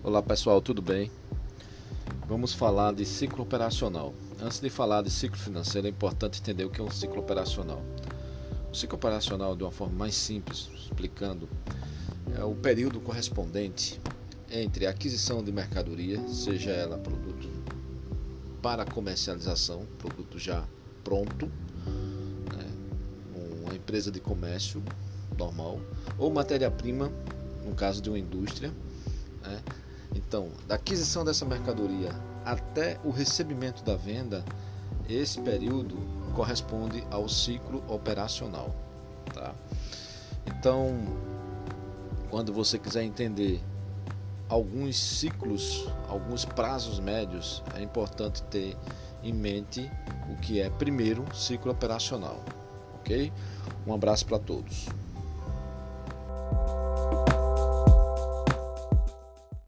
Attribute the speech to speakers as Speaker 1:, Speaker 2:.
Speaker 1: Olá pessoal, tudo bem? Vamos falar de ciclo operacional. Antes de falar de ciclo financeiro, é importante entender o que é um ciclo operacional. O ciclo operacional, de uma forma mais simples, explicando, é o período correspondente entre a aquisição de mercadoria, seja ela produto para comercialização, produto já pronto, né, uma empresa de comércio normal, ou matéria-prima, no caso de uma indústria. Né? Então, da aquisição dessa mercadoria até o recebimento da venda, esse período corresponde ao ciclo operacional. Tá? Então, quando você quiser entender alguns ciclos, alguns prazos médios, é importante ter em mente o que é primeiro ciclo operacional, ok? Um abraço para todos.